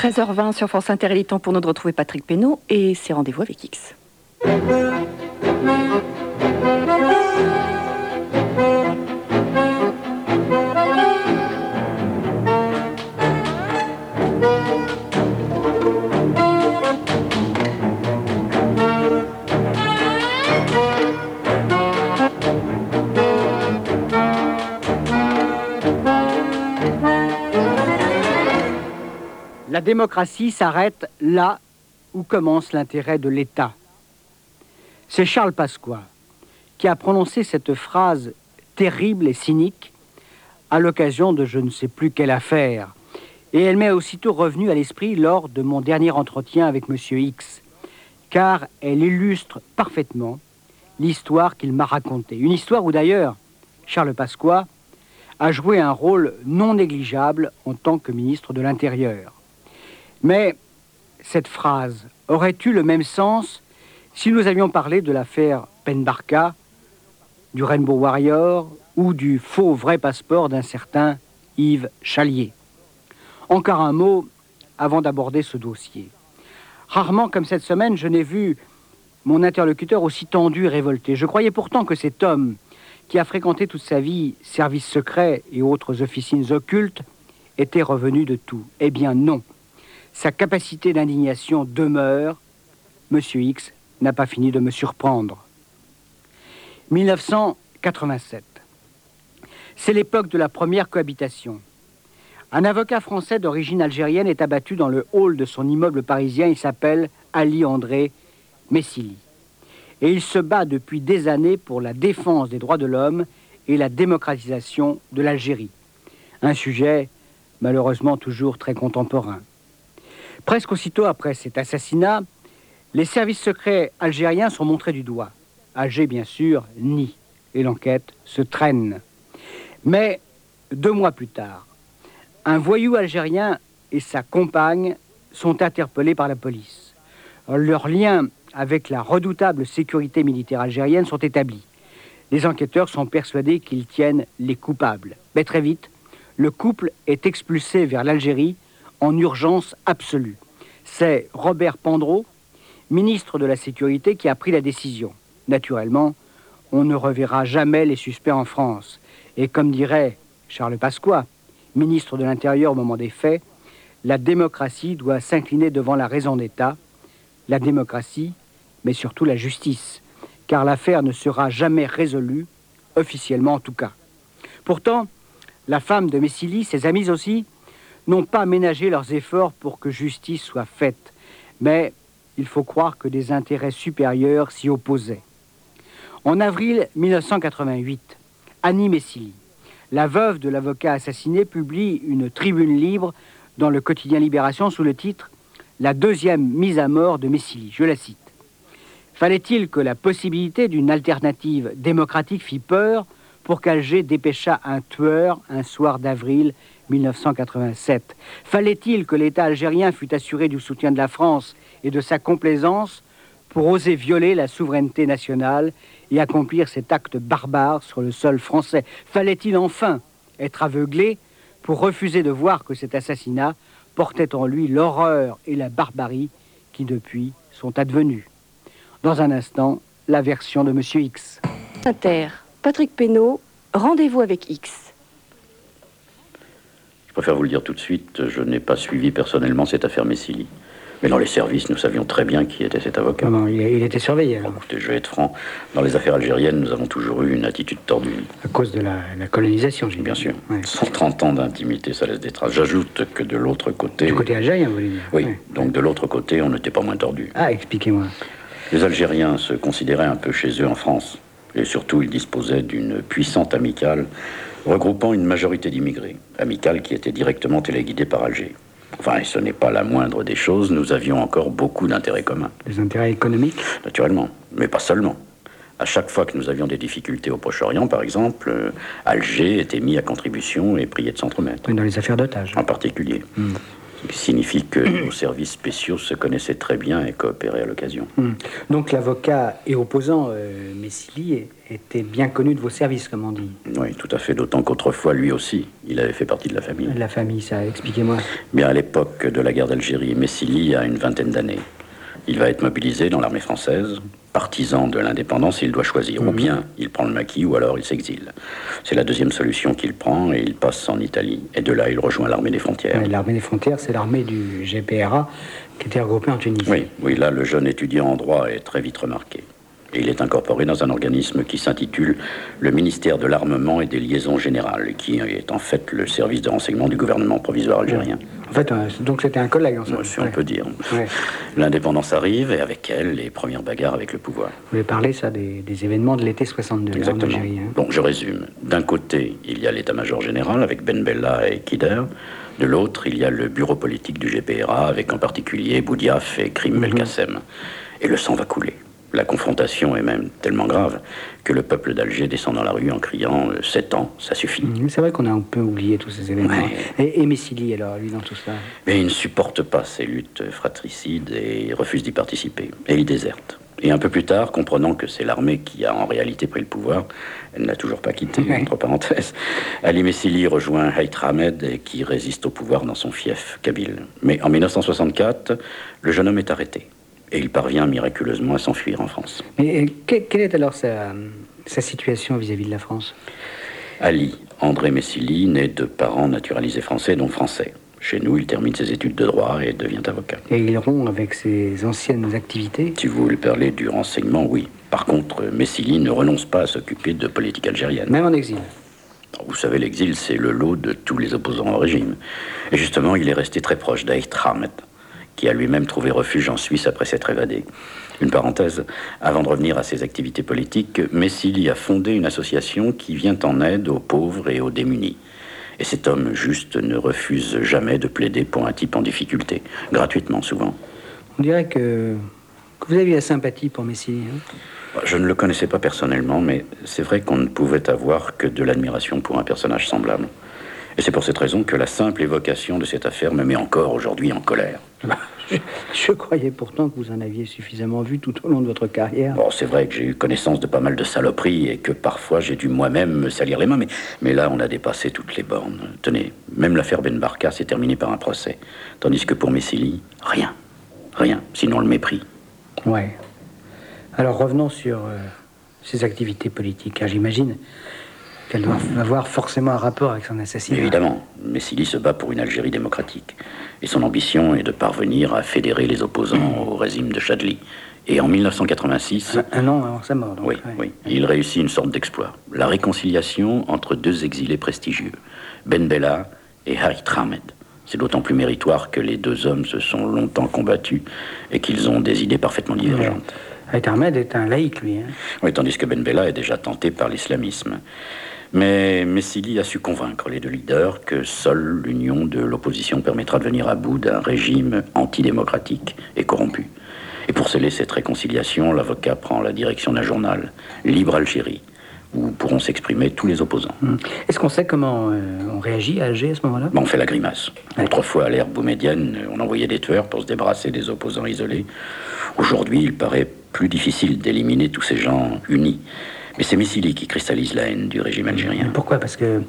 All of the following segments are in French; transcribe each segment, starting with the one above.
13h20 sur France Inter, il est temps pour nous de retrouver Patrick Pénaud et ses rendez-vous avec X. La démocratie s'arrête là où commence l'intérêt de l'État. C'est Charles Pasqua qui a prononcé cette phrase terrible et cynique à l'occasion de je ne sais plus quelle affaire. Et elle m'est aussitôt revenue à l'esprit lors de mon dernier entretien avec M. X, car elle illustre parfaitement l'histoire qu'il m'a racontée. Une histoire où d'ailleurs Charles Pasqua a joué un rôle non négligeable en tant que ministre de l'Intérieur. Mais cette phrase aurait eu le même sens si nous avions parlé de l'affaire Penbarka, du Rainbow Warrior ou du faux vrai passeport d'un certain Yves Chalier? Encore un mot avant d'aborder ce dossier. Rarement comme cette semaine, je n'ai vu mon interlocuteur aussi tendu et révolté. Je croyais pourtant que cet homme, qui a fréquenté toute sa vie services secrets et autres officines occultes, était revenu de tout. Eh bien non sa capacité d'indignation demeure, M. X n'a pas fini de me surprendre. 1987. C'est l'époque de la première cohabitation. Un avocat français d'origine algérienne est abattu dans le hall de son immeuble parisien. Il s'appelle Ali André Messili. Et il se bat depuis des années pour la défense des droits de l'homme et la démocratisation de l'Algérie. Un sujet malheureusement toujours très contemporain. Presque aussitôt après cet assassinat, les services secrets algériens sont montrés du doigt. Alger, bien sûr, nie, et l'enquête se traîne. Mais deux mois plus tard, un voyou algérien et sa compagne sont interpellés par la police. Leurs liens avec la redoutable sécurité militaire algérienne sont établis. Les enquêteurs sont persuadés qu'ils tiennent les coupables. Mais très vite, le couple est expulsé vers l'Algérie en urgence absolue. C'est Robert Pandreau, ministre de la Sécurité, qui a pris la décision. Naturellement, on ne reverra jamais les suspects en France. Et comme dirait Charles Pasqua, ministre de l'Intérieur au moment des faits, la démocratie doit s'incliner devant la raison d'État, la démocratie, mais surtout la justice, car l'affaire ne sera jamais résolue, officiellement en tout cas. Pourtant, la femme de Messili, ses amis aussi, n'ont pas ménagé leurs efforts pour que justice soit faite, mais il faut croire que des intérêts supérieurs s'y opposaient. En avril 1988, Annie Messili, la veuve de l'avocat assassiné, publie une tribune libre dans le quotidien Libération sous le titre La deuxième mise à mort de Messili. Je la cite. Fallait-il que la possibilité d'une alternative démocratique fît peur pour qu'Alger dépêcha un tueur un soir d'avril 1987. Fallait-il que l'État algérien fût assuré du soutien de la France et de sa complaisance pour oser violer la souveraineté nationale et accomplir cet acte barbare sur le sol français? Fallait-il enfin être aveuglé pour refuser de voir que cet assassinat portait en lui l'horreur et la barbarie qui depuis sont advenus Dans un instant, la version de M. X. Patrick Pénaud, rendez-vous avec X. Je préfère vous le dire tout de suite, je n'ai pas suivi personnellement cette affaire Messili. Mais dans les services, nous savions très bien qui était cet avocat. Non, il, était surveillé. écoutez, je vais être franc. Dans les affaires algériennes, nous avons toujours eu une attitude tordue. À cause de la, colonisation, j'ai Bien sûr. 130 ans d'intimité, ça laisse des traces. J'ajoute que de l'autre côté... Du côté algérien, vous voulez dire Oui, donc de l'autre côté, on n'était pas moins tordu. Ah, expliquez-moi. Les Algériens se considéraient un peu chez eux en France. Et surtout, ils disposaient d'une puissante amicale regroupant une majorité d'immigrés, amicales qui étaient directement téléguidées par Alger. Enfin, et ce n'est pas la moindre des choses, nous avions encore beaucoup d'intérêts communs. Des intérêts économiques? Naturellement, mais pas seulement. À chaque fois que nous avions des difficultés au Proche-Orient, par exemple, euh, Alger était mis à contribution et priait de s'entremettre. dans les affaires d'otages. En particulier. Hmm. Ce qui signifie que nos services spéciaux se connaissaient très bien et coopéraient à l'occasion. Hmm. Donc l'avocat et opposant euh, Messili était bien connu de vos services, comme on dit. Oui, tout à fait, d'autant qu'autrefois, lui aussi, il avait fait partie de la famille. La famille, ça, expliquez-moi. Bien, à l'époque de la guerre d'Algérie, Messili a une vingtaine d'années. Il va être mobilisé dans l'armée française, partisan de l'indépendance, il doit choisir. Ou Mhm. bien il prend le maquis, ou alors il s'exile. C'est la deuxième solution qu'il prend, et il passe en Italie. Et de là, il rejoint l'armée des frontières. L'armée des frontières, c'est l'armée du GPRA qui était regroupée en Tunisie. Oui, oui, là, le jeune étudiant en droit est très vite remarqué. Et il est incorporé dans un organisme qui s'intitule le ministère de l'Armement et des Liaisons Générales, qui est en fait le service de renseignement du gouvernement provisoire algérien. En fait, euh, donc c'était un collègue en somme. Si on Ouais. peut dire. Ouais. L'indépendance arrive, et avec elle, les premières bagarres avec le pouvoir. Vous voulez parler, ça, des, des événements de l'été 62 là, en Exactement. Algérie. hein. Donc je résume. D'un côté, il y a l'état-major général avec Ben Bella et Kider. De l'autre, il y a le bureau politique du GPRA avec en particulier Boudiaf et Krim Mhm. Belkacem. Et le sang va couler. La confrontation est même tellement grave que le peuple d'Alger descend dans la rue en criant euh, 7 ans, ça suffit. C'est vrai qu'on a un peu oublié tous ces événements. Ouais. Et, et Messili, alors, lui, dans tout ça Mais il ne supporte pas ces luttes fratricides et refuse d'y participer. Et il déserte. Et un peu plus tard, comprenant que c'est l'armée qui a en réalité pris le pouvoir, elle n'a toujours pas quitté, Ouais. entre parenthèses, Ali Messili rejoint Haït Ahmed qui résiste au pouvoir dans son fief, Kabyle. Mais en 1964, le jeune homme est arrêté. Et il parvient miraculeusement à s'enfuir en France. Mais euh, que- quelle est alors sa, sa situation vis-à-vis de la France? Ali, André Messili, né de parents naturalisés français, donc français. Chez nous, il termine ses études de droit et devient avocat. Et il rompt avec ses anciennes activités? Si vous voulez parler du renseignement, oui. Par contre, Messili ne renonce pas à s'occuper de politique algérienne. Même en exil? Vous savez, l'exil, c'est le lot de tous les opposants au régime. Et justement, il est resté très proche d'Aït Ahmed, qui a lui-même trouvé refuge en Suisse après s'être évadé. Une parenthèse, avant de revenir à ses activités politiques, Messili a fondé une association qui vient en aide aux pauvres et aux démunis. Et cet homme juste ne refuse jamais de plaider pour un type en difficulté, gratuitement souvent. On dirait que, que vous aviez la sympathie pour Messili. hein. Je ne le connaissais pas personnellement, mais c'est vrai qu'on ne pouvait avoir que de l'admiration pour un personnage semblable. Et c'est pour cette raison que la simple évocation de cette affaire me met encore aujourd'hui en colère. je, je croyais pourtant que vous en aviez suffisamment vu tout au long de votre carrière. Bon, c'est vrai que j'ai eu connaissance de pas mal de saloperies et que parfois j'ai dû moi-même me salir les mains, mais, mais là on a dépassé toutes les bornes. Tenez, même l'affaire Ben Barka s'est terminée par un procès, tandis que pour Messili, rien. Rien, sinon le mépris. Ouais. Alors revenons sur euh, ses activités politiques. car J'imagine qu'elles doivent avoir forcément un rapport avec son assassinat. Évidemment, Messili se bat pour une Algérie démocratique. Et son ambition est de parvenir à fédérer les opposants au régime de Chadli. Et en 1986, Un, un an avant sa mort. donc, oui, ouais. oui, il réussit une sorte d'exploit. La réconciliation entre deux exilés prestigieux, Ben Bella et Harit Ahmed. C'est d'autant plus méritoire que les deux hommes se sont longtemps combattus et qu'ils ont des idées parfaitement divergentes. Haït Ahmed est un laïc, lui. hein. Oui, tandis que Ben Bella est déjà tenté par l'islamisme. Mais Messili a su convaincre les deux leaders que seule l'union de l'opposition permettra de venir à bout d'un régime antidémocratique et corrompu. Et pour sceller cette réconciliation, l'avocat prend la direction d'un journal, Libre Algérie, où pourront s'exprimer tous les opposants. Hmm. Est-ce qu'on sait comment euh, on réagit à Alger à ce moment-là? On fait la grimace. Autrefois, à l'ère boumédienne, on envoyait des tueurs pour se débarrasser des opposants isolés. Aujourd'hui, il paraît plus difficile d'éliminer tous ces gens unis. Mais c'est Messili qui cristallise la haine du régime algérien. Pourquoi? Parce que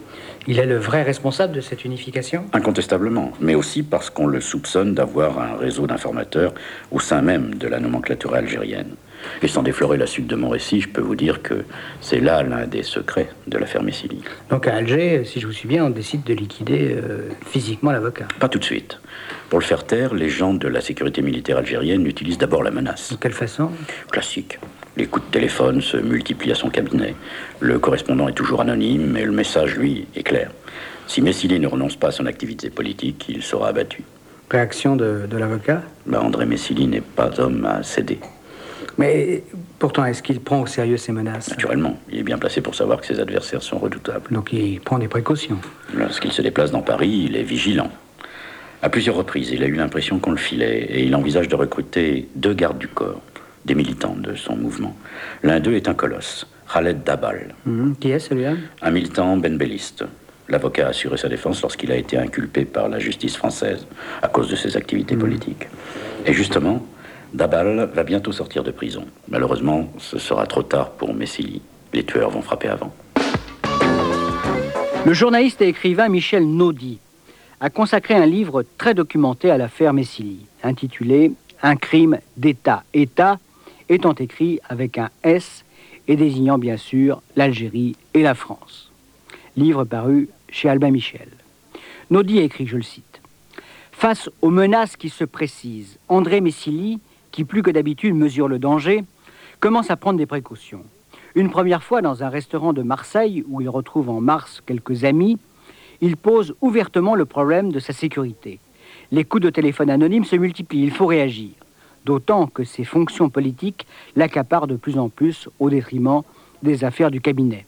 il est le vrai responsable de cette unification? Incontestablement, mais aussi parce qu'on le soupçonne d'avoir un réseau d'informateurs au sein même de la nomenclature algérienne. Et sans déflorer la suite de mon récit, je peux vous dire que c'est là l'un des secrets de l'affaire Messili. Donc à Alger, si je vous suis bien, on décide de liquider euh, physiquement l'avocat. Pas tout de suite. Pour le faire taire, les gens de la sécurité militaire algérienne utilisent d'abord la menace. De quelle façon? Classique. Les coups de téléphone se multiplient à son cabinet. Le correspondant est toujours anonyme, mais le message, lui, est clair. Si Messili ne renonce pas à son activité politique, il sera abattu. Réaction de, de l'avocat? Bah, André Messili n'est pas homme à céder. Mais pourtant, est-ce qu'il prend au sérieux ces menaces? Naturellement, il est bien placé pour savoir que ses adversaires sont redoutables. Donc il prend des précautions. Lorsqu'il se déplace dans Paris, il est vigilant. À plusieurs reprises, il a eu l'impression qu'on le filait et il envisage de recruter deux gardes du corps, des militants de son mouvement. L'un d'eux est un colosse, Khaled Dabal, Mhm. Qui est celui-là un militant benbelliste. L'avocat a assuré sa défense lorsqu'il a été inculpé par la justice française à cause de ses activités politiques. Et justement, Dabal va bientôt sortir de prison. Malheureusement, ce sera trop tard pour Messili. Les tueurs vont frapper avant. Le journaliste et écrivain Michel Naudy a consacré un livre très documenté à l'affaire Messili, intitulé Un crime d'État. État étant écrit avec un S et désignant bien sûr l'Algérie et la France. Livre paru chez Albin Michel. Naudy écrit, je le cite, Face aux menaces qui se précisent, André Messili qui plus que d'habitude mesure le danger, commence à prendre des précautions. Une première fois dans un restaurant de Marseille, où il retrouve en mars quelques amis, il pose ouvertement le problème de sa sécurité. Les coups de téléphone anonymes se multiplient, il faut réagir. D'autant que ses fonctions politiques l'accaparent de plus en plus au détriment des affaires du cabinet.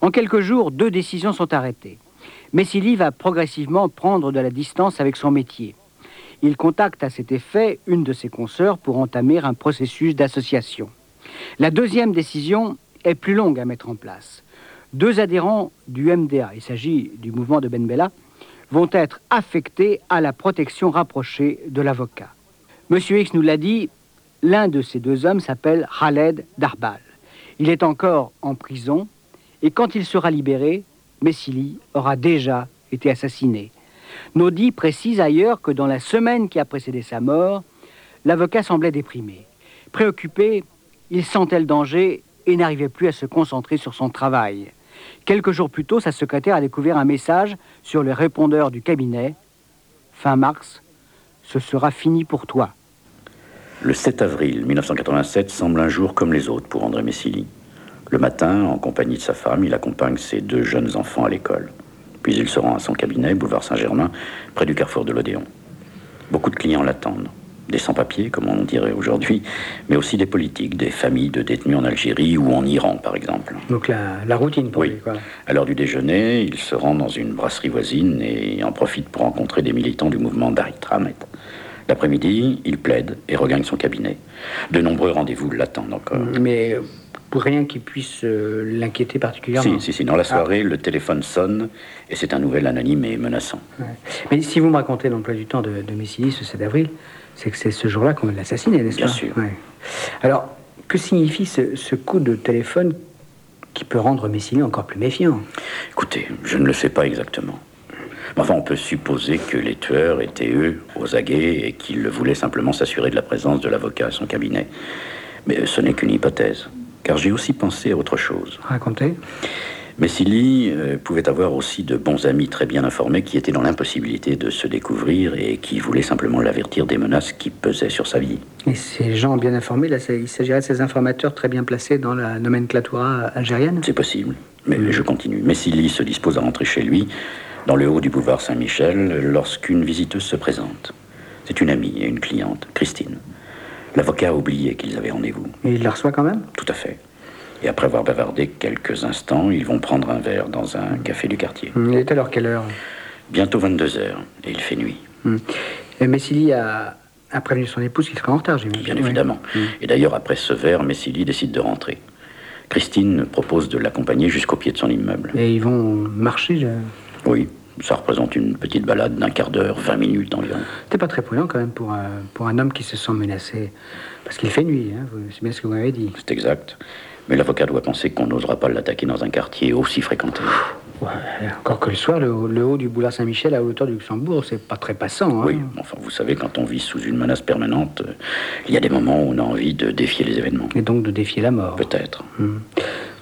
En quelques jours, deux décisions sont arrêtées. Messili va progressivement prendre de la distance avec son métier il contacte à cet effet une de ses consoeurs pour entamer un processus d'association. La deuxième décision est plus longue à mettre en place. Deux adhérents du MDA, il s'agit du mouvement de Ben Bella, vont être affectés à la protection rapprochée de l'avocat. Monsieur X nous l'a dit, l'un de ces deux hommes s'appelle Khaled Darbal. Il est encore en prison et quand il sera libéré, Messili aura déjà été assassiné. Naudy précise ailleurs que dans la semaine qui a précédé sa mort, l'avocat semblait déprimé. Préoccupé, il sentait le danger et n'arrivait plus à se concentrer sur son travail. Quelques jours plus tôt, sa secrétaire a découvert un message sur le répondeur du cabinet. Fin mars, ce sera fini pour toi. Le 7 avril 1987 semble un jour comme les autres pour André Messili. Le matin, en compagnie de sa femme, il accompagne ses deux jeunes enfants à l'école. Puis il se rend à son cabinet, boulevard Saint-Germain, près du carrefour de l'Odéon. Beaucoup de clients l'attendent. Des sans-papiers, comme on dirait aujourd'hui, mais aussi des politiques, des familles de détenus en Algérie ou en Iran, par exemple. Donc la, routine pour oui. lui, quoi. À l'heure du déjeuner, il se rend dans une brasserie voisine et en profite pour rencontrer des militants du mouvement Darit Ramet. L'après-midi, il plaide et regagne son cabinet. De nombreux rendez-vous l'attendent encore. Mais pour rien qui puisse euh, l'inquiéter particulièrement. Si, si, si. Dans la soirée, le téléphone sonne et c'est un nouvel anonyme et menaçant. Mais si vous me racontez l'emploi du temps de, de ce 7 avril, c'est que c'est ce jour-là qu'on l'a assassiné, n'est-ce pas Bien sûr. Alors, que signifie ce, ce, coup de téléphone qui peut rendre Messili encore plus méfiant? Écoutez, je ne le sais pas exactement. Enfin, on peut supposer que les tueurs étaient, eux, aux aguets et qu'ils voulaient simplement s'assurer de la présence de l'avocat à son cabinet. Mais ce n'est qu'une hypothèse car j'ai aussi pensé à autre chose. Racontez. Messili euh, pouvait avoir aussi de bons amis très bien informés qui étaient dans l'impossibilité de se découvrir et qui voulaient simplement l'avertir des menaces qui pesaient sur sa vie. Et ces gens bien informés, là, il s'agirait de ces informateurs très bien placés dans la nomenclatura algérienne? C'est possible, mais mmh. je continue. Messili se dispose à rentrer chez lui, dans le haut du boulevard Saint-Michel, lorsqu'une visiteuse se présente. C'est une amie et une cliente, Christine. L'avocat a oublié qu'ils avaient rendez-vous. Et il la reçoit quand même? Tout à fait. Et après avoir bavardé quelques instants, ils vont prendre un verre dans un café du quartier. Il est alors quelle heure? Bientôt 22 heures, et il fait nuit. Et Messili a, a, prévenu son épouse qu'il serait en retard, j'imagine. Bien évidemment. Oui. Et d'ailleurs, après ce verre, Messili décide de rentrer. Christine propose de l'accompagner jusqu'au pied de son immeuble. Et ils vont marcher je... Oui, ça représente une petite balade d'un quart d'heure, 20 minutes environ. C'est pas très prudent quand même pour un, pour un homme qui se sent menacé. Parce qu'il fait nuit, hein, c'est bien ce que vous m'avez dit. C'est exact. Mais l'avocat doit penser qu'on n'osera pas l'attaquer dans un quartier aussi fréquenté. Ouais, encore que le soir, le, le haut du boulevard Saint-Michel à hauteur du Luxembourg, c'est pas très passant. Hein. Oui, enfin, vous savez, quand on vit sous une menace permanente, euh, il y a des moments où on a envie de défier les événements. Et donc de défier la mort. Peut-être. Hum.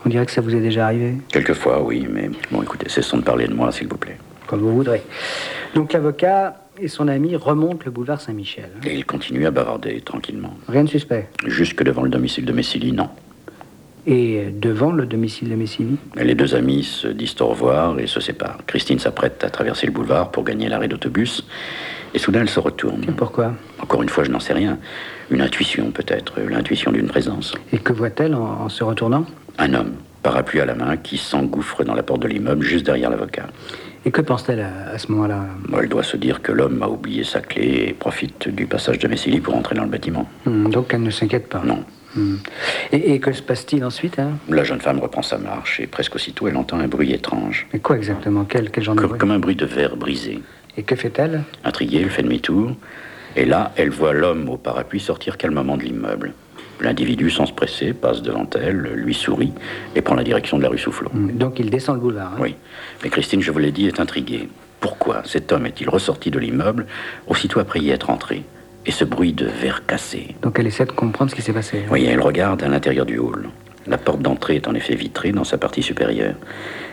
On dirait que ça vous est déjà arrivé Quelquefois, oui, mais bon, écoutez, cessons de parler de moi, s'il vous plaît. Comme vous voudrez. Donc l'avocat et son ami remontent le boulevard Saint-Michel. Et ils continuent à bavarder tranquillement. Rien de suspect Jusque devant le domicile de Messili, non. Et devant le domicile de Messili? Les deux amis se disent au revoir et se séparent. Christine s'apprête à traverser le boulevard pour gagner l'arrêt d'autobus. Et soudain, elle se retourne. Et pourquoi? Encore une fois, je n'en sais rien. Une intuition, peut-être. L'intuition d'une présence. Et que voit-elle en, en se retournant? Un homme, parapluie à la main, qui s'engouffre dans la porte de l'immeuble juste derrière l'avocat. Et que pense-t-elle à, à, ce moment-là Elle doit se dire que l'homme a oublié sa clé et profite du passage de Messili pour entrer dans le bâtiment. Hum, donc elle ne s'inquiète pas Non. Hmm. Et, que se passe-t-il ensuite hein La jeune femme reprend sa marche et presque aussitôt elle entend un bruit étrange. Mais quoi exactement? Quel, quel genre de bruit? Comme un bruit de verre brisé. Et que fait-elle? Intriguée, elle fait demi-tour. Et là, elle voit l'homme au parapluie sortir calmement de l'immeuble. L'individu, sans se presser, passe devant elle, lui sourit et prend la direction de la rue Soufflot. Hmm. Donc il descend le boulevard. Hein oui. Mais Christine, je vous l'ai dit, est intriguée. Pourquoi cet homme est-il ressorti de l'immeuble aussitôt après y être entré Et ce bruit de verre cassé? Donc elle essaie de comprendre ce qui s'est passé. Oui, elle regarde à l'intérieur du hall. La porte d'entrée est en effet vitrée dans sa partie supérieure.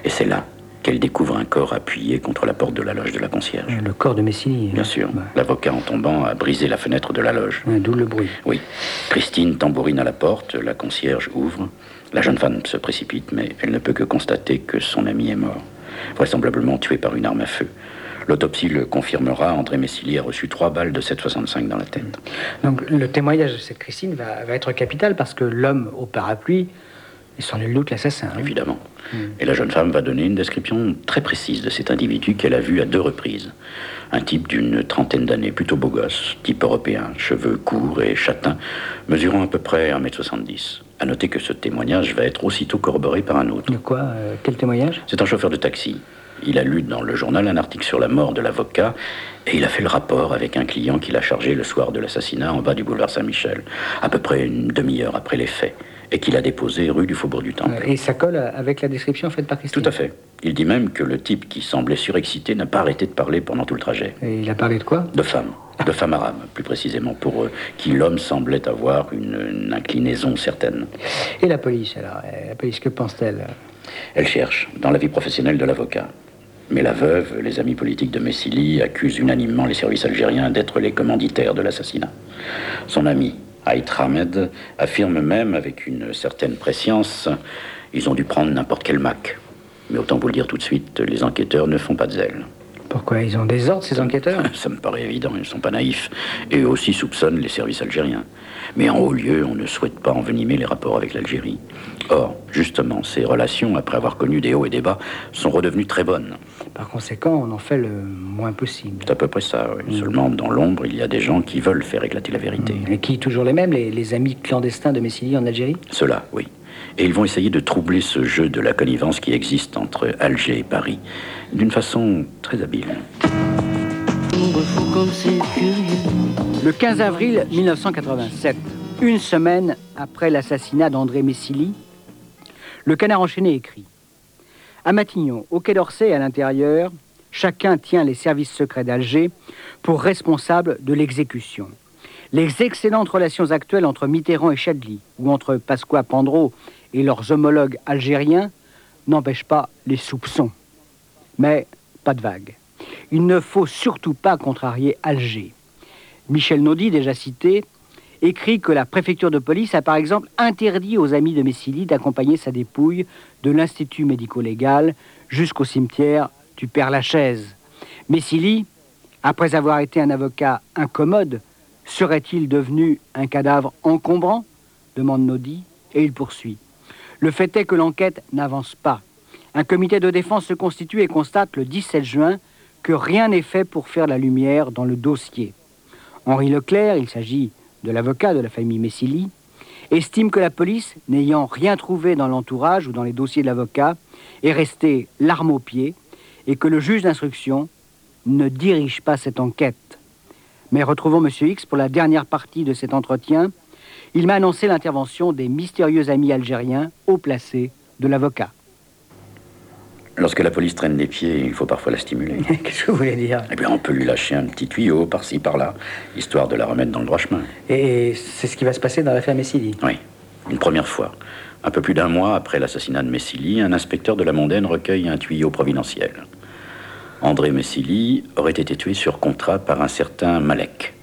Et c'est là qu'elle découvre un corps appuyé contre la porte de la loge de la concierge. Le corps de Messini Bien sûr. L'avocat, en tombant, a brisé la fenêtre de la loge. D'où le bruit. Oui. Christine tambourine à la porte, la concierge ouvre. La jeune femme se précipite, mais elle ne peut que constater que son ami est mort vraisemblablement tué par une arme à feu. L'autopsie le confirmera, André Messili a reçu trois balles de 7,65 dans la tête. Donc le témoignage de cette Christine va, être capital parce que l'homme au parapluie est sans nul doute l'assassin. Hein. Évidemment. Hmm. Et la jeune femme va donner une description très précise de cet individu qu'elle a vu à deux reprises. Un type d'une trentaine d'années, plutôt beau gosse, type européen, cheveux courts et châtains, mesurant à peu près 1m70. À noter que ce témoignage va être aussitôt corroboré par un autre. De quoi euh, Quel témoignage? C'est un chauffeur de taxi. Il a lu dans le journal un article sur la mort de l'avocat et il a fait le rapport avec un client qu'il a chargé le soir de l'assassinat en bas du boulevard Saint-Michel, à peu près une demi-heure après les faits, et qu'il a déposé rue du Faubourg du Temple. Et ça colle avec la description faite par Christine Tout à fait. Il dit même que le type qui semblait surexcité n'a pas arrêté de parler pendant tout le trajet. Et il a parlé de quoi? De femmes. De femmes arabes, plus précisément, pour eux, qui l'homme semblait avoir une, inclinaison certaine. Et la police, alors La police, que pense-t-elle? Elle cherche, dans la vie professionnelle de l'avocat. Mais la veuve, les amis politiques de Messili accusent unanimement les services algériens d'être les commanditaires de l'assassinat. Son ami, Haït Ahmed, affirme même avec une certaine prescience ils ont dû prendre n'importe quel Mac. Mais autant vous le dire tout de suite, les enquêteurs ne font pas de zèle. Pourquoi Ils ont des ordres, ces enquêteurs Ça me paraît évident, ils ne sont pas naïfs. Et eux aussi soupçonnent les services algériens. Mais en haut lieu, on ne souhaite pas envenimer les rapports avec l'Algérie. Or, justement, ces relations, après avoir connu des hauts et des bas, sont redevenues très bonnes. Par conséquent, on en fait le moins possible. C'est à peu près ça, oui. Mm. Seulement, dans l'ombre, il y a des gens qui veulent faire éclater la vérité. Mm. Et qui, toujours les mêmes, les, amis clandestins de Messili en Algérie? Cela, oui. Et ils vont essayer de troubler ce jeu de la connivence qui existe entre Alger et Paris, d'une façon très habile. Le 15 avril 1987, une semaine après l'assassinat d'André Messili, le canard enchaîné écrit À Matignon, au Quai d'Orsay à l'intérieur, chacun tient les services secrets d'Alger pour responsables de l'exécution. Les excellentes relations actuelles entre Mitterrand et Chadli, ou entre Pasqua Pandro et leurs homologues algériens, n'empêchent pas les soupçons. Mais pas de vague. Il ne faut surtout pas contrarier Alger. Michel Naudy, déjà cité, écrit que la préfecture de police a par exemple interdit aux amis de Messili d'accompagner sa dépouille de l'Institut médico-légal jusqu'au cimetière du Père Lachaise. Messili, après avoir été un avocat incommode, serait-il devenu un cadavre encombrant demande Naudy, et il poursuit. Le fait est que l'enquête n'avance pas. Un comité de défense se constitue et constate le 17 juin que rien n'est fait pour faire la lumière dans le dossier. Henri Leclerc, il s'agit de l'avocat de la famille Messili, estime que la police, n'ayant rien trouvé dans l'entourage ou dans les dossiers de l'avocat, est restée l'arme au pied et que le juge d'instruction ne dirige pas cette enquête. Mais retrouvons M. X pour la dernière partie de cet entretien. Il m'a annoncé l'intervention des mystérieux amis algériens haut placés de l'avocat. Lorsque la police traîne des pieds, il faut parfois la stimuler. Qu'est-ce que vous voulez dire? Eh bien, on peut lui lâcher un petit tuyau par-ci, par-là, histoire de la remettre dans le droit chemin. Et c'est ce qui va se passer dans l'affaire Messili Oui, une première fois. Un peu plus d'un mois après l'assassinat de Messili, un inspecteur de la mondaine recueille un tuyau providentiel. André Messili aurait été tué sur contrat par un certain Malek.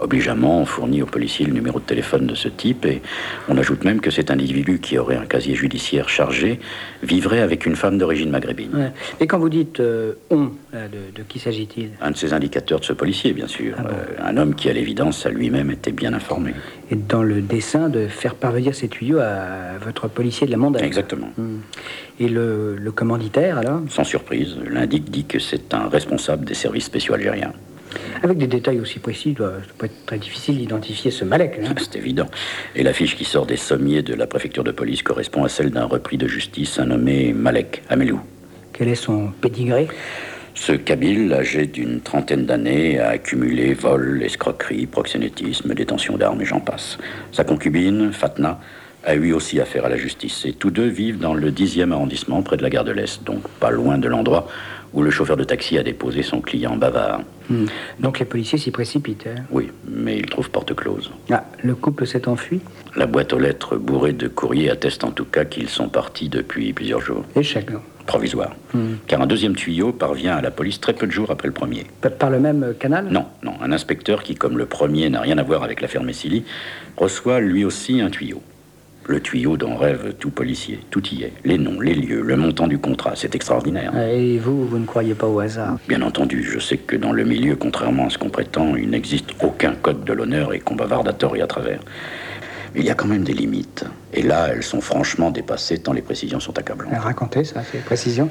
Obligeamment, on fournit au policier le numéro de téléphone de ce type et on ajoute même que cet individu qui aurait un casier judiciaire chargé vivrait avec une femme d'origine maghrébine. Et quand vous dites euh, on, de, qui s'agit-il? Un de ces indicateurs de ce policier, bien sûr. Ah euh, un homme qui, à l'évidence, à lui-même était bien informé. Et dans le dessin de faire parvenir ces tuyaux à votre policier de la mondaine Exactement. Hmm. Et le, le commanditaire, alors? Sans surprise, l'indique dit que c'est un responsable des services spéciaux algériens. Avec des détails aussi précis, ça peut être très difficile d'identifier ce Malek. Hein. C'est évident. Et l'affiche qui sort des sommiers de la préfecture de police correspond à celle d'un repris de justice, un nommé Malek Amelou. Quel est son pédigré? Ce Kabyle, âgé d'une trentaine d'années, a accumulé vol, escroquerie, proxénétisme, détention d'armes et j'en passe. Sa concubine, Fatna, a eu aussi affaire à la justice. Et tous deux vivent dans le 10e arrondissement, près de la gare de l'Est, donc pas loin de l'endroit où le chauffeur de taxi a déposé son client bavard. Hmm. Donc les policiers s'y précipitent. Hein oui, mais ils trouvent porte close. Ah, le couple s'est enfui La boîte aux lettres bourrée de courriers atteste en tout cas qu'ils sont partis depuis plusieurs jours. Échec, provisoire. Hmm. Car un deuxième tuyau parvient à la police très peu de jours après le premier. Par le même euh, canal? Non, non. Un inspecteur qui, comme le premier, n'a rien à voir avec l'affaire Messili, reçoit lui aussi un tuyau. Le tuyau dont rêve tout policier. Tout y est. Les noms, les lieux, le montant du contrat. C'est extraordinaire. Et vous, vous ne croyez pas au hasard Bien entendu. Je sais que dans le milieu, contrairement à ce qu'on prétend, il n'existe aucun code de l'honneur et qu'on bavarde à tort et à travers. Mais il y a quand même des limites. Et là, elles sont franchement dépassées tant les précisions sont accablantes. Racontez ça, ces précisions.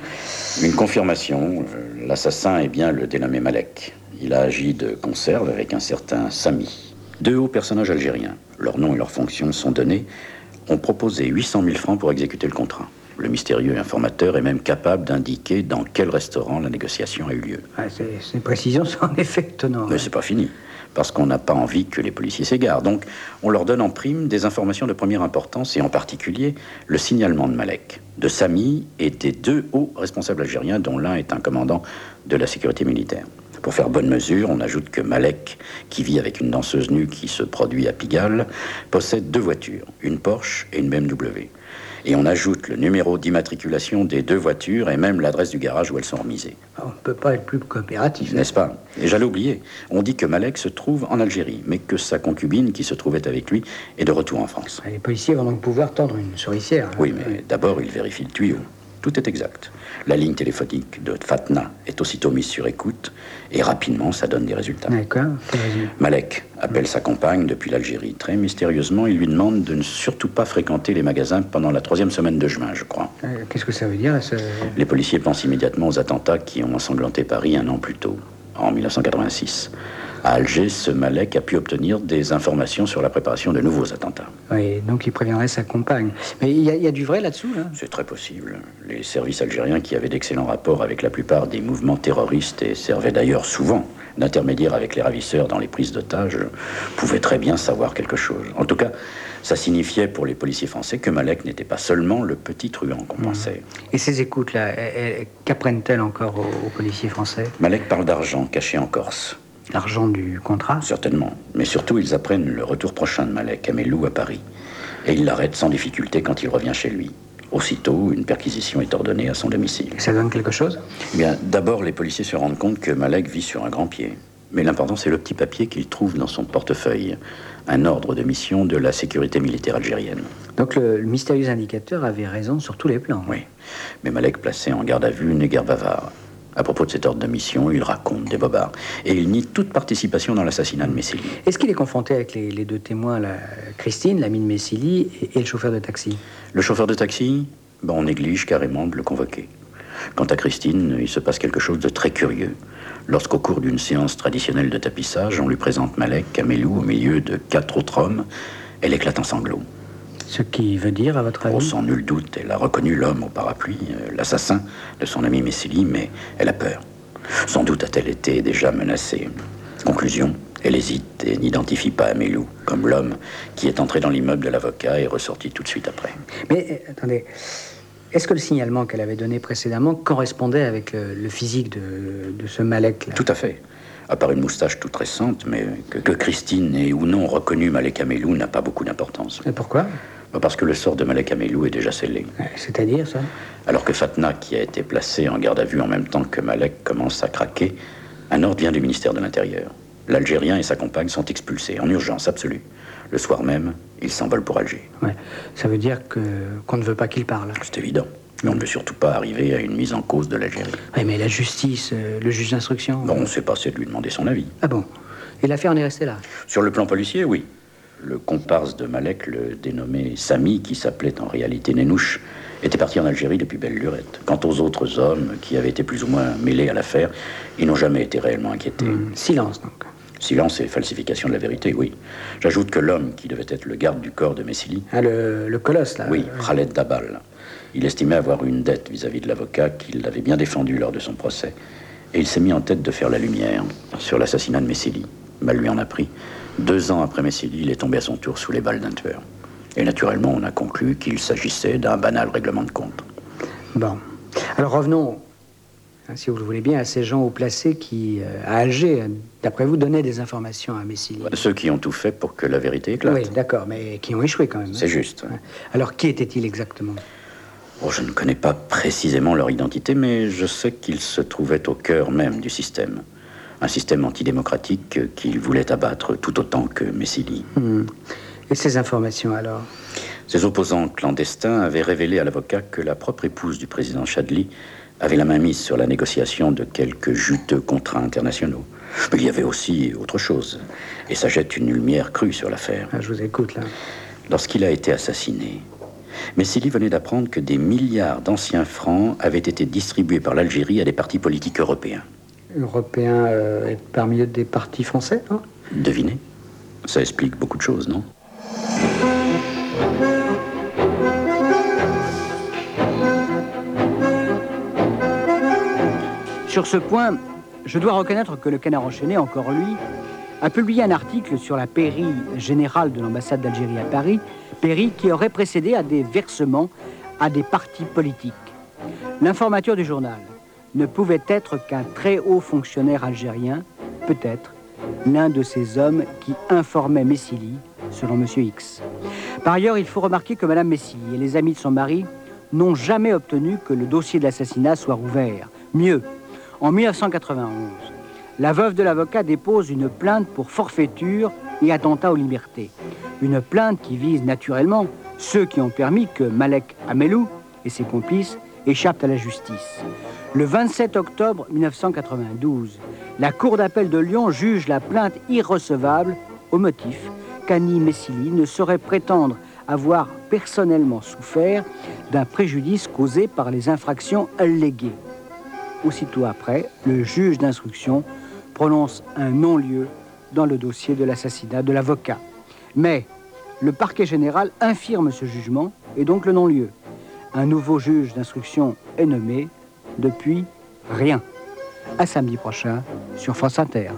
Une confirmation. L'assassin est bien le dénommé Malek. Il a agi de conserve avec un certain Sami. Deux hauts personnages algériens, leurs noms et leurs fonctions sont donnés, ont proposé 800 000 francs pour exécuter le contrat. Le mystérieux informateur est même capable d'indiquer dans quel restaurant la négociation a eu lieu. Ah, ces, précisions sont en effet étonnantes. Mais c'est pas fini parce qu'on n'a pas envie que les policiers s'égarent. Donc, on leur donne en prime des informations de première importance, et en particulier le signalement de Malek, de Sami et des deux hauts responsables algériens, dont l'un est un commandant de la sécurité militaire. Pour faire bonne mesure, on ajoute que Malek, qui vit avec une danseuse nue qui se produit à Pigalle, possède deux voitures, une Porsche et une BMW et on ajoute le numéro d'immatriculation des deux voitures et même l'adresse du garage où elles sont remisées. Ah, on ne peut pas être plus coopératif. N'est-ce pas? Et j'allais oublier. On dit que Malek se trouve en Algérie, mais que sa concubine, qui se trouvait avec lui, est de retour en France. Les policiers vont donc pouvoir tendre une souricière. Hein. Oui, mais d'abord, ils vérifient le tuyau. Tout est exact. La ligne téléphonique de Fatna est aussitôt mise sur écoute et rapidement ça donne des résultats. D'accord. Malek appelle sa compagne depuis l'Algérie. Très mystérieusement, il lui demande de ne surtout pas fréquenter les magasins pendant la troisième semaine de juin, je crois. Euh, qu'est-ce que ça veut dire Les policiers pensent immédiatement aux attentats qui ont ensanglanté Paris un an plus tôt, en 1986. À Alger, ce Malek a pu obtenir des informations sur la préparation de nouveaux attentats. Oui, donc il préviendrait sa compagne. Mais il y, a du vrai là-dessous, là, C'est très possible. Les services algériens, qui avaient d'excellents rapports avec la plupart des mouvements terroristes et servaient d'ailleurs souvent d'intermédiaire avec les ravisseurs dans les prises d'otages, pouvaient très bien savoir quelque chose. En tout cas, ça signifiait pour les policiers français que Malek n'était pas seulement le petit truand qu'on mmh. pensait. Et ces écoutes-là, qu'apprennent-elles encore aux policiers français? Malek parle d'argent caché en Corse. L'argent du contrat Certainement. Mais surtout, ils apprennent le retour prochain de Malek à Melou à Paris. Et ils l'arrêtent sans difficulté quand il revient chez lui. Aussitôt, une perquisition est ordonnée à son domicile. Ça donne quelque chose? Eh Bien, d'abord, les policiers se rendent compte que Malek vit sur un grand pied. Mais l'important, c'est le petit papier qu'il trouve dans son portefeuille. Un ordre de mission de la sécurité militaire algérienne. Donc le, le mystérieux indicateur avait raison sur tous les plans. Oui. Mais Malek, placé en garde à vue, n'est guère bavard. À propos de cet ordre de mission, il raconte des bobards. Et il nie toute participation dans l'assassinat de Messili. Est-ce qu'il est confronté avec les, deux témoins, la Christine, l'amie de Messili, et, le chauffeur de taxi? Le chauffeur de taxi? Ben, On néglige carrément de le convoquer. Quant à Christine, il se passe quelque chose de très curieux. Lorsqu'au cours d'une séance traditionnelle de tapissage, on lui présente Malek Kamélou au milieu de quatre autres hommes, elle éclate en sanglots. Ce qui veut dire, à votre avis oh, Sans nul doute, elle a reconnu l'homme au parapluie, euh, l'assassin de son ami Messili, mais elle a peur. Sans doute a-t-elle été déjà menacée. Conclusion, elle hésite et n'identifie pas Amélou comme l'homme qui est entré dans l'immeuble de l'avocat et ressorti tout de suite après. Mais euh, attendez, est-ce que le signalement qu'elle avait donné précédemment correspondait avec le, physique de, ce Malek Tout à fait. À part une moustache toute récente, mais que, Christine ait ou non reconnu Malek Amélou n'a pas beaucoup d'importance. Et pourquoi? Parce que le sort de Malek Amelou est déjà scellé. C'est-à-dire ça? Alors que Fatna, qui a été placée en garde à vue en même temps que Malek, commence à craquer, un ordre vient du ministère de l'Intérieur. L'Algérien et sa compagne sont expulsés en urgence absolue. Le soir même, ils s'envolent pour Alger. Ouais. Ça veut dire que qu'on ne veut pas qu'il parle. C'est évident. Mais on ne veut surtout pas arriver à une mise en cause de l'Algérie. Oui, mais la justice, euh, le juge d'instruction. Bon, on s'est passé de lui demander son avis. Ah bon? Et l'affaire en est restée là? Sur le plan policier, oui le comparse de Malek, le dénommé Sami, qui s'appelait en réalité Nénouche, était parti en Algérie depuis belle lurette. Quant aux autres hommes qui avaient été plus ou moins mêlés à l'affaire, ils n'ont jamais été réellement inquiétés. Mmh, silence donc. Silence et falsification de la vérité, oui. J'ajoute que l'homme qui devait être le garde du corps de Messili... Ah, le, le colosse, là Oui, Khaled Dabal. Il estimait avoir une dette vis-à-vis -vis de l'avocat qu'il avait bien défendu lors de son procès. Et il s'est mis en tête de faire la lumière sur l'assassinat de Messili. Mal lui en a pris. Deux ans après Messili, il est tombé à son tour sous les balles d'un tueur. Et naturellement, on a conclu qu'il s'agissait d'un banal règlement de compte. Bon. Alors revenons, hein, si vous le voulez bien, à ces gens haut placés qui, euh, à Alger, d'après vous, donnaient des informations à Messili. Ceux qui ont tout fait pour que la vérité éclate. Oui, d'accord, mais qui ont échoué quand même. C'est hein. juste. Ouais. Alors qui était-il exactement? Oh, Je ne connais pas précisément leur identité, mais je sais qu'ils se trouvaient au cœur même du système. Un système antidémocratique qu'ils voulaient abattre tout autant que Messili. Hmm. Et ces informations alors? Ses opposants clandestins avaient révélé à l'avocat que la propre épouse du président Chadli avait la main mise sur la négociation de quelques juteux contrats internationaux. Mais il y avait aussi autre chose, et ça jette une lumière crue sur l'affaire. Ah, je vous écoute là. Lorsqu'il a été assassiné, Messili venait d'apprendre que des milliards d'anciens francs avaient été distribués par l'Algérie à des partis politiques européens. Européens euh, parmi eux des partis français, non Devinez. Ça explique beaucoup de choses, non? Sur ce point, je dois reconnaître que le canard enchaîné, encore lui, a publié un article sur la pairie générale de l'ambassade d'Algérie à Paris, pairie qui aurait précédé à des versements à des partis politiques. L'informateur du journal ne pouvait être qu'un très haut fonctionnaire algérien, peut-être l'un de ces hommes qui informaient Messili, selon M. X. Par ailleurs, il faut remarquer que Mme Messili et les amis de son mari n'ont jamais obtenu que le dossier de l'assassinat soit rouvert. Mieux, en 1991, la veuve de l'avocat dépose une plainte pour forfaiture et attentat aux libertés. Une plainte qui vise naturellement ceux qui ont permis que Malek Amelou et ses complices échappent à la justice. Le 27 octobre 1992, la Cour d'appel de Lyon juge la plainte irrecevable au motif qu'Annie Messili ne saurait prétendre avoir personnellement souffert d'un préjudice causé par les infractions alléguées. Aussitôt après, le juge d'instruction prononce un non-lieu dans le dossier de l'assassinat de l'avocat. Mais le parquet général infirme ce jugement et donc le non-lieu. Un nouveau juge d'instruction est nommé. Depuis, rien. À samedi prochain sur France Inter.